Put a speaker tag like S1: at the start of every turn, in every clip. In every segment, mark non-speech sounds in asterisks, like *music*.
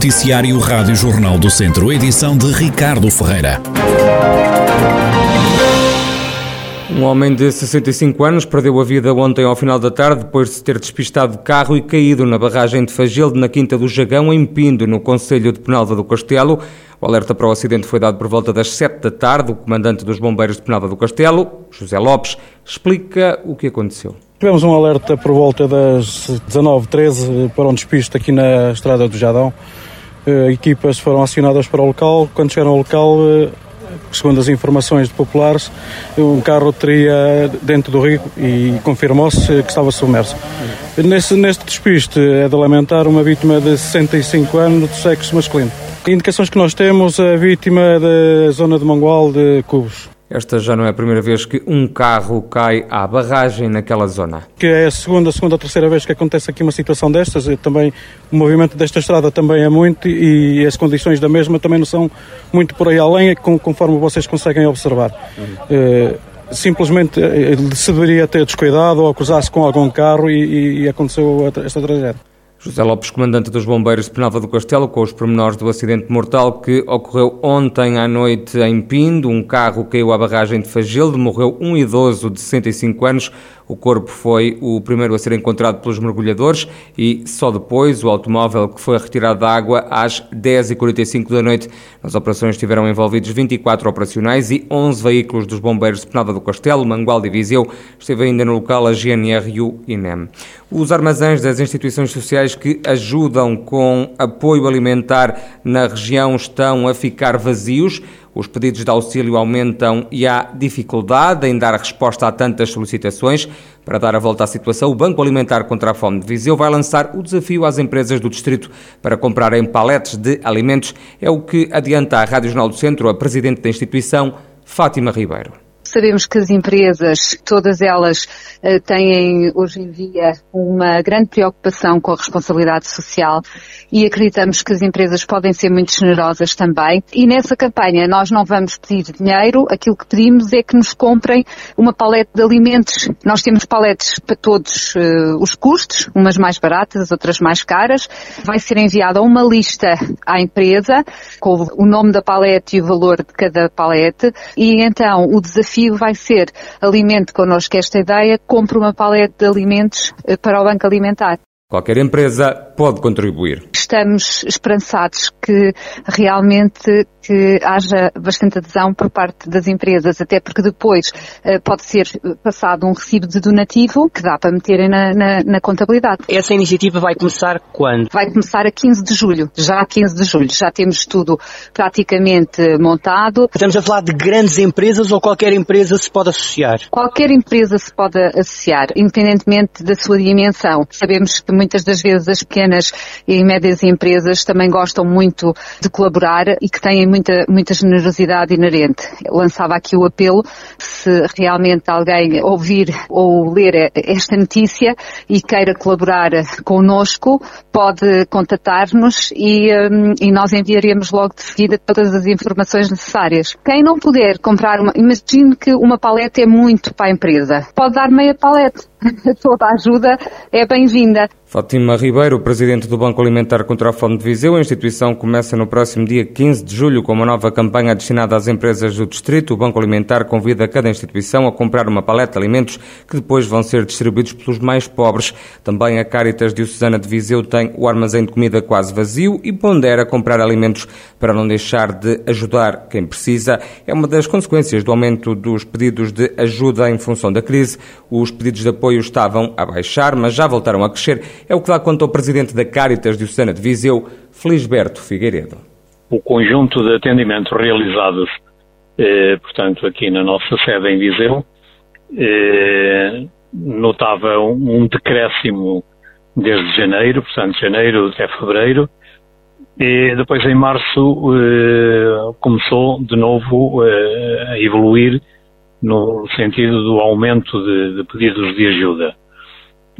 S1: Noticiário Rádio Jornal do Centro, edição de Ricardo Ferreira.
S2: Um homem de 65 anos perdeu a vida ontem ao final da tarde depois de se ter despistado de carro e caído na barragem de Fagilde, na Quinta do Jagão, em Pindo, no Conselho de Penalva do Castelo. O alerta para o acidente foi dado por volta das 7 da tarde. O comandante dos bombeiros de Penalva do Castelo, José Lopes, explica o que aconteceu.
S3: Tivemos um alerta por volta das 19h13 para um despiste aqui na estrada do Jadão. Eh, equipas foram acionadas para o local. Quando chegaram ao local, eh, segundo as informações de populares, um carro teria dentro do rio e confirmou-se que estava submerso. Nesse, neste despiste é de lamentar uma vítima de 65 anos de sexo masculino. Indicações que nós temos, a vítima da zona de Mangual de Cubos.
S2: Esta já não é a primeira vez que um carro cai à barragem naquela zona.
S3: Que é a segunda, segunda, terceira vez que acontece aqui uma situação destas. E também o movimento desta estrada também é muito e as condições da mesma também não são muito por aí além, conforme vocês conseguem observar. Uhum. simplesmente eh, se deveria ter descuidado ou cruzar-se com algum carro e, e aconteceu esta tragédia.
S2: José Lopes, comandante dos bombeiros de Penalva do Castelo, com os pormenores do acidente mortal que ocorreu ontem à noite em Pindo. Um carro caiu à barragem de Fagilde, morreu um idoso de 65 anos. O corpo foi o primeiro a ser encontrado pelos mergulhadores e só depois o automóvel que foi retirado da água às 10h45 da noite. Nas operações estiveram envolvidos 24 operacionais e 11 veículos dos bombeiros de Penalva do Castelo, Mangualde e Viseu. Esteve ainda no local a GNR e o INEM. Os armazéns das instituições sociais que ajudam com apoio alimentar na região estão a ficar vazios. Os pedidos de auxílio aumentam e há dificuldade em dar resposta a tantas solicitações. Para dar a volta à situação, o Banco Alimentar contra a Fome de Viseu vai lançar o desafio às empresas do distrito para comprarem paletes de alimentos. É o que adianta a Rádio Jornal do Centro, a presidente da instituição, Fátima Ribeiro.
S4: Sabemos que as empresas, todas elas, eh, têm hoje em dia uma grande preocupação com a responsabilidade social e acreditamos que as empresas podem ser muito generosas também. E nessa campanha nós não vamos pedir dinheiro, aquilo que pedimos é que nos comprem uma paleta de alimentos. Nós temos paletes para todos uh, os custos, umas mais baratas, outras mais caras. Vai ser enviada uma lista à empresa com o nome da palete e o valor de cada palete e então o desafio desafio vai ser alimente connosco esta ideia, compre uma paleta de alimentos eh, para o Banco Alimentar.
S2: Qualquer empresa pode contribuir.
S4: Estamos esperançados que realmente que haja bastante adesão por parte das empresas, até porque depois uh, pode ser passado um recibo de donativo que dá para meterem na, na, na, contabilidade.
S5: Essa iniciativa vai começar quando?
S4: Vai começar a 15 de julho, já a 15 de julho. Já temos tudo praticamente montado.
S5: Estamos a falar de grandes empresas ou qualquer empresa se pode associar?
S4: Qualquer empresa se pode associar, independentemente da sua dimensão. Sabemos que muitas das vezes as pequenas e médias empresas também gostam muito de colaborar e que têm muita, muita generosidade inerente. lançava aqui o apelo, se realmente alguém ouvir ou ler esta notícia e queira colaborar connosco, pode contatar-nos e, um, e nós enviaremos logo de seguida todas as informações necessárias. Quem não puder comprar uma, imagine que uma paleta é muito para a empresa. Pode dar meia paleta. Toda *laughs* a ajuda é bem-vinda.
S2: Fátima Ribeiro, presidente do Banco Alimentar contra a Fome de Viseu. A instituição começa no próximo dia 15 de julho com uma nova campanha destinada às empresas do distrito. O Banco Alimentar convida cada instituição a comprar uma paleta de alimentos que depois vão ser distribuídos pelos mais pobres. Também a Caritas Diocesana de Viseu tem o armazém de comida quase vazio e pondera comprar alimentos para não deixar de ajudar quem precisa. É uma das consequências do aumento dos pedidos de ajuda em função da crise. Os pedidos de apoio estavam a baixar, mas já voltaram a crescer é o que dá conta ao presidente da Caritas Diocesana de Viseu, Felisberto Figueiredo.
S6: O conjunto de atendimentos realizados, eh, portanto, aqui na nossa sede em Viseu, eh, notava um, um decréscimo desde janeiro, portanto, janeiro até fevereiro, e depois em março eh, começou de novo eh, a evoluir no sentido do aumento de, de pedidos de ajuda.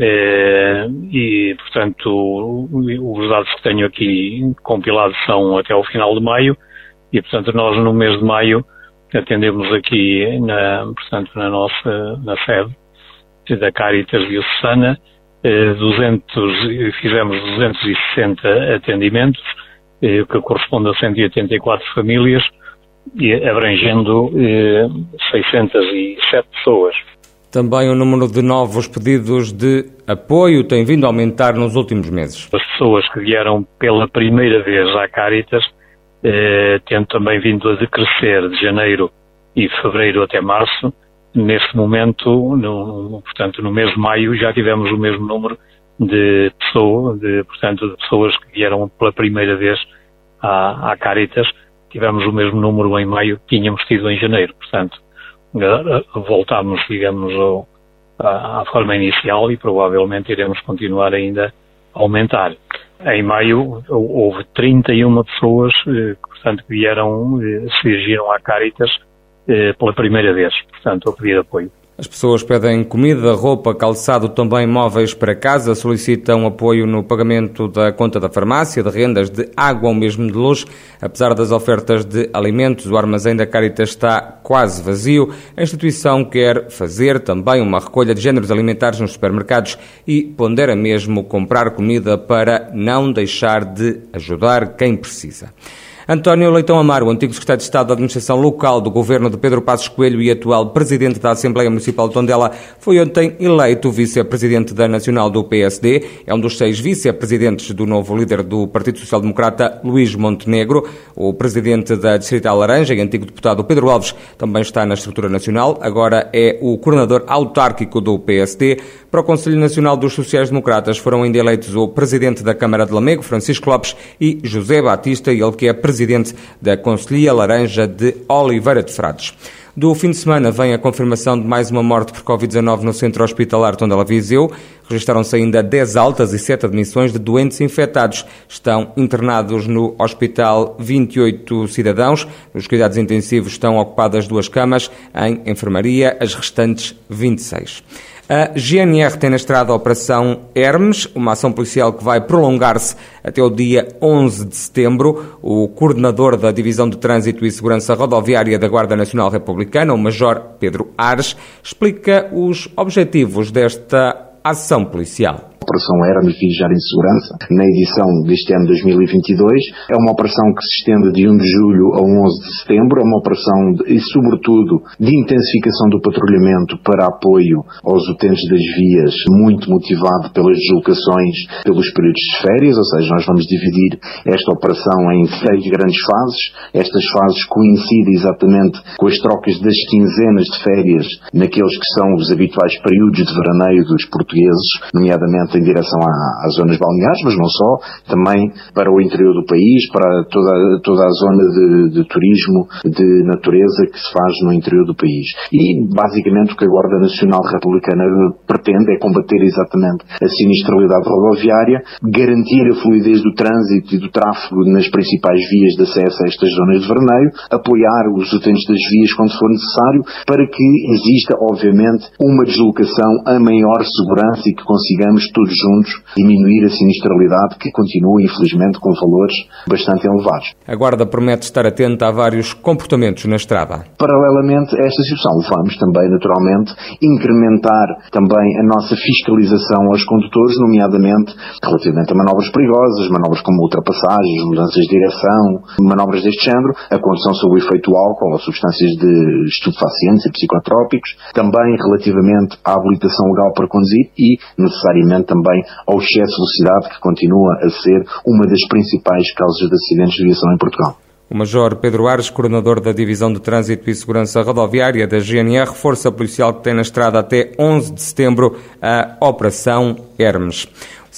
S6: É, e, portanto, os dados que tenho aqui compilados são até o final de maio e, portanto, nós no mês de maio atendemos aqui, na, portanto, na nossa na sede da Caritas Diocesana, 200, fizemos 260 atendimentos que corresponde a 184 famílias, abrangendo 607 pessoas.
S2: Também o número de novos pedidos de apoio tem vindo a aumentar nos últimos meses.
S6: As pessoas que vieram pela primeira vez à Caritas eh, tendo também vindo a decrescer de janeiro e fevereiro até março. Neste momento, no, portanto, no mês de maio, já tivemos o mesmo número de, pessoas, de, portanto, de pessoas que vieram pela primeira vez à, à Caritas. Tivemos o mesmo número em maio que tínhamos tido em janeiro. Portanto, voltámos, digamos, ao, à, forma inicial e provavelmente iremos continuar ainda a aumentar. Em maio houve 31 pessoas eh, que, portanto, vieram, eh, se dirigiram à Caritas eh, pela primeira vez, portanto, a pedir apoio.
S2: As pessoas pedem comida, roupa, calçado, também móveis para casa, solicitam apoio no pagamento da conta da farmácia, de rendas, de água ou mesmo de luz. Apesar das ofertas de alimentos, o armazém da Caritas está quase vazio. A instituição quer fazer também uma recolha de géneros alimentares nos supermercados e pondera mesmo comprar comida para não deixar de ajudar quem precisa. António Leitão Amaro, antigo secretário de Estado da Administração Local do governo de Pedro Passos Coelho e atual presidente da Assembleia Municipal de Tondela, foi ontem eleito vice-presidente da Nacional do PSD. É um dos seis vice-presidentes do novo líder do Partido Social Democrata, Luís Montenegro. O presidente da Distrital Laranja e antigo deputado Pedro Alves também está na estrutura nacional. Agora é o coordenador autárquico do PSD. Para o Conselho Nacional dos Sociais Democratas foram ainda eleitos o presidente da Câmara de Lamego, Francisco Lopes, e José Batista, ele que é presidente presidente da Conselhia Laranja de Oliveira de Frades. Do fim de semana vem a confirmação de mais uma morte por Covid-19 no centro hospitalar Tondela Viseu. Registaram-se ainda 10 altas e 7 admissões de doentes infectados. Estão internados no hospital 28 cidadãos. Nos cuidados intensivos estão ocupadas duas camas. Em enfermaria, as restantes 26. A GNR tem na estrada a Operação Hermes, uma ação policial que vai prolongar-se até o dia 11 de setembro. O coordenador da Divisão de Trânsito e Segurança Rodoviária da Guarda Nacional Republicana, o Major Pedro Ares, explica os objetivos desta ação policial.
S7: Operação Hermes Viajar em Segurança, na edição deste ano 2022. É uma operação que se estende de 1 de julho a 11 de setembro. É uma operação, de, e sobretudo, de intensificação do patrulhamento para apoio aos utentes das vias, muito motivado pelas deslocações, pelos períodos de férias, ou seja, nós vamos dividir esta operação em seis grandes fases. Estas fases coincidem exatamente com as trocas das quinzenas de férias naqueles que são os habituais períodos de veraneio dos portugueses, nomeadamente em direção às zonas balneares, mas não só, também para o interior do país, para toda, toda a zona de, de turismo, de natureza que se faz no interior do país. E, basicamente, o que a Guarda Nacional Republicana pretende é combater exatamente a sinistralidade rodoviária, garantir a fluidez do trânsito e do tráfego nas principais vias de acesso a estas zonas de vermelho, apoiar os utentes das vias quando for necessário, para que exista, obviamente, uma deslocação a maior segurança e que consigamos todos juntos diminuir a sinistralidade que continua, infelizmente, com valores bastante elevados.
S2: A Guarda promete estar atenta a vários comportamentos na estrada.
S7: Paralelamente a esta situação, vamos também, naturalmente, incrementar também a nossa fiscalização aos condutores, nomeadamente relativamente a manobras perigosas, manobras como ultrapassagens, mudanças de direção, manobras deste género, a condução sob o efeito álcool ou substâncias de estupefacientes e psicotrópicos, também relativamente à habilitação legal para conduzir e, necessariamente, também ao excesso de velocidade, que continua a ser uma das principais causas de acidentes de aviação em Portugal.
S2: O Major Pedro Ares, coordenador da Divisão de Trânsito e Segurança Rodoviária da GNR, força policial que tem na estrada até 11 de setembro a Operação Hermes.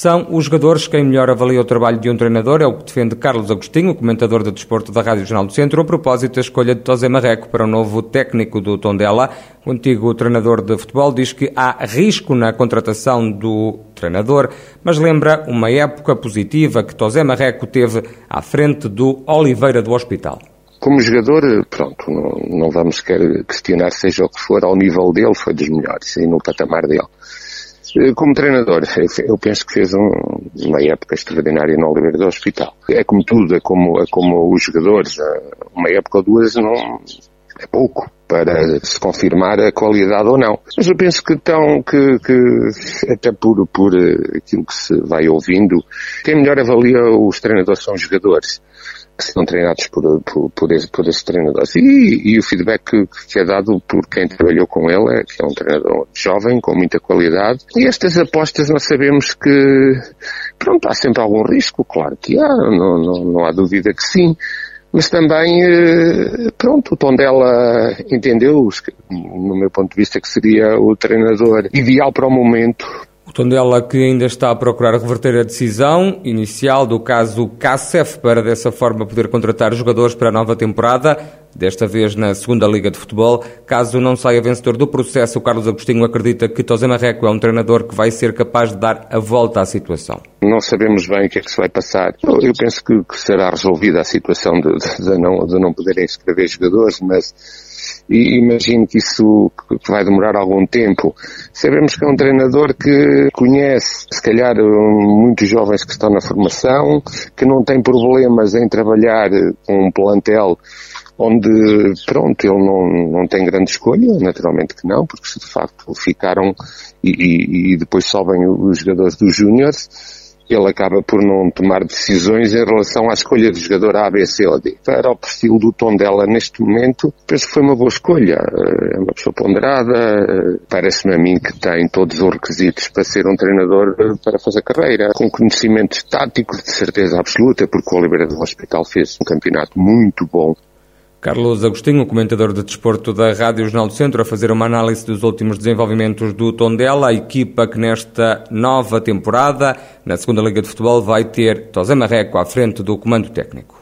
S2: São os jogadores quem melhor avalia o trabalho de um treinador, é o que defende Carlos Agostinho, comentador de desporto da Rádio Jornal do Centro, a propósito da escolha de Tosé Marreco para o novo técnico do Tondela. O antigo treinador de futebol diz que há risco na contratação do treinador, mas lembra uma época positiva que Tosé Marreco teve à frente do Oliveira do Hospital.
S8: Como jogador, pronto, não, não vamos sequer questionar seja o que for, ao nível dele foi dos melhores e no patamar dele. Como treinador, eu penso que fez um, uma época extraordinária no Oliveira do Hospital. É como tudo, é como, é como os jogadores, uma época ou duas não, é pouco. Para se confirmar a qualidade ou não. Mas eu penso que, tão, que, que até por, por aquilo que se vai ouvindo, quem melhor avalia os treinadores são os jogadores que são treinados por, por, por, esse, por esses treinadores. E, e o feedback que, que, é dado por quem trabalhou com ele é que é um treinador jovem, com muita qualidade. E estas apostas nós sabemos que, pronto, há sempre algum risco, claro que há, não, não, não há dúvida que sim. Mas também, eh, pronto, o Tondela entendeu, no meu ponto de vista, que seria o treinador ideal para o momento
S2: o Tondela que ainda está a procurar reverter a decisão inicial do caso CACEF para dessa forma poder contratar jogadores para a nova temporada, desta vez na segunda Liga de Futebol. Caso não saia vencedor do processo, o Carlos Agostinho acredita que Tosé Marreco é um treinador que vai ser capaz de dar a volta à situação.
S8: Não sabemos bem o que é que se vai passar. Eu penso que, será resolvida a situação de, de, de, não, de não poderem escrever jogadores, mas e imagino que isso vai demorar algum tempo. Sabemos que é um treinador que conhece, se calhar, muitos jovens que estão na formação, que não tem problemas em trabalhar com um plantel onde, pronto, ele não, não tem grande escolha, naturalmente que não, porque se de facto ficaram e, e, e depois sobem os jogadores dos júniores, ele acaba por não tomar decisões em relação à escolha de jogador A, B, C ou D. Para o perfil do tom dela neste momento, penso que foi uma boa escolha. Eh, é uma pessoa ponderada, eh, parece-me a mim que tem todos os requisitos para ser um treinador eh, para fazer carreira, com conhecimentos táticos de certeza absoluta, porque o Oliveira do Hospital fez um campeonato muito bom
S2: Carlos Agostinho, comentador de desporto da Rádio Jornal do Centro, a fazer uma análise dos últimos desenvolvimentos do Tondela, a equipa que nesta nova temporada, na segunda Liga de Futebol, vai ter Tosé Marreco à frente do comando técnico.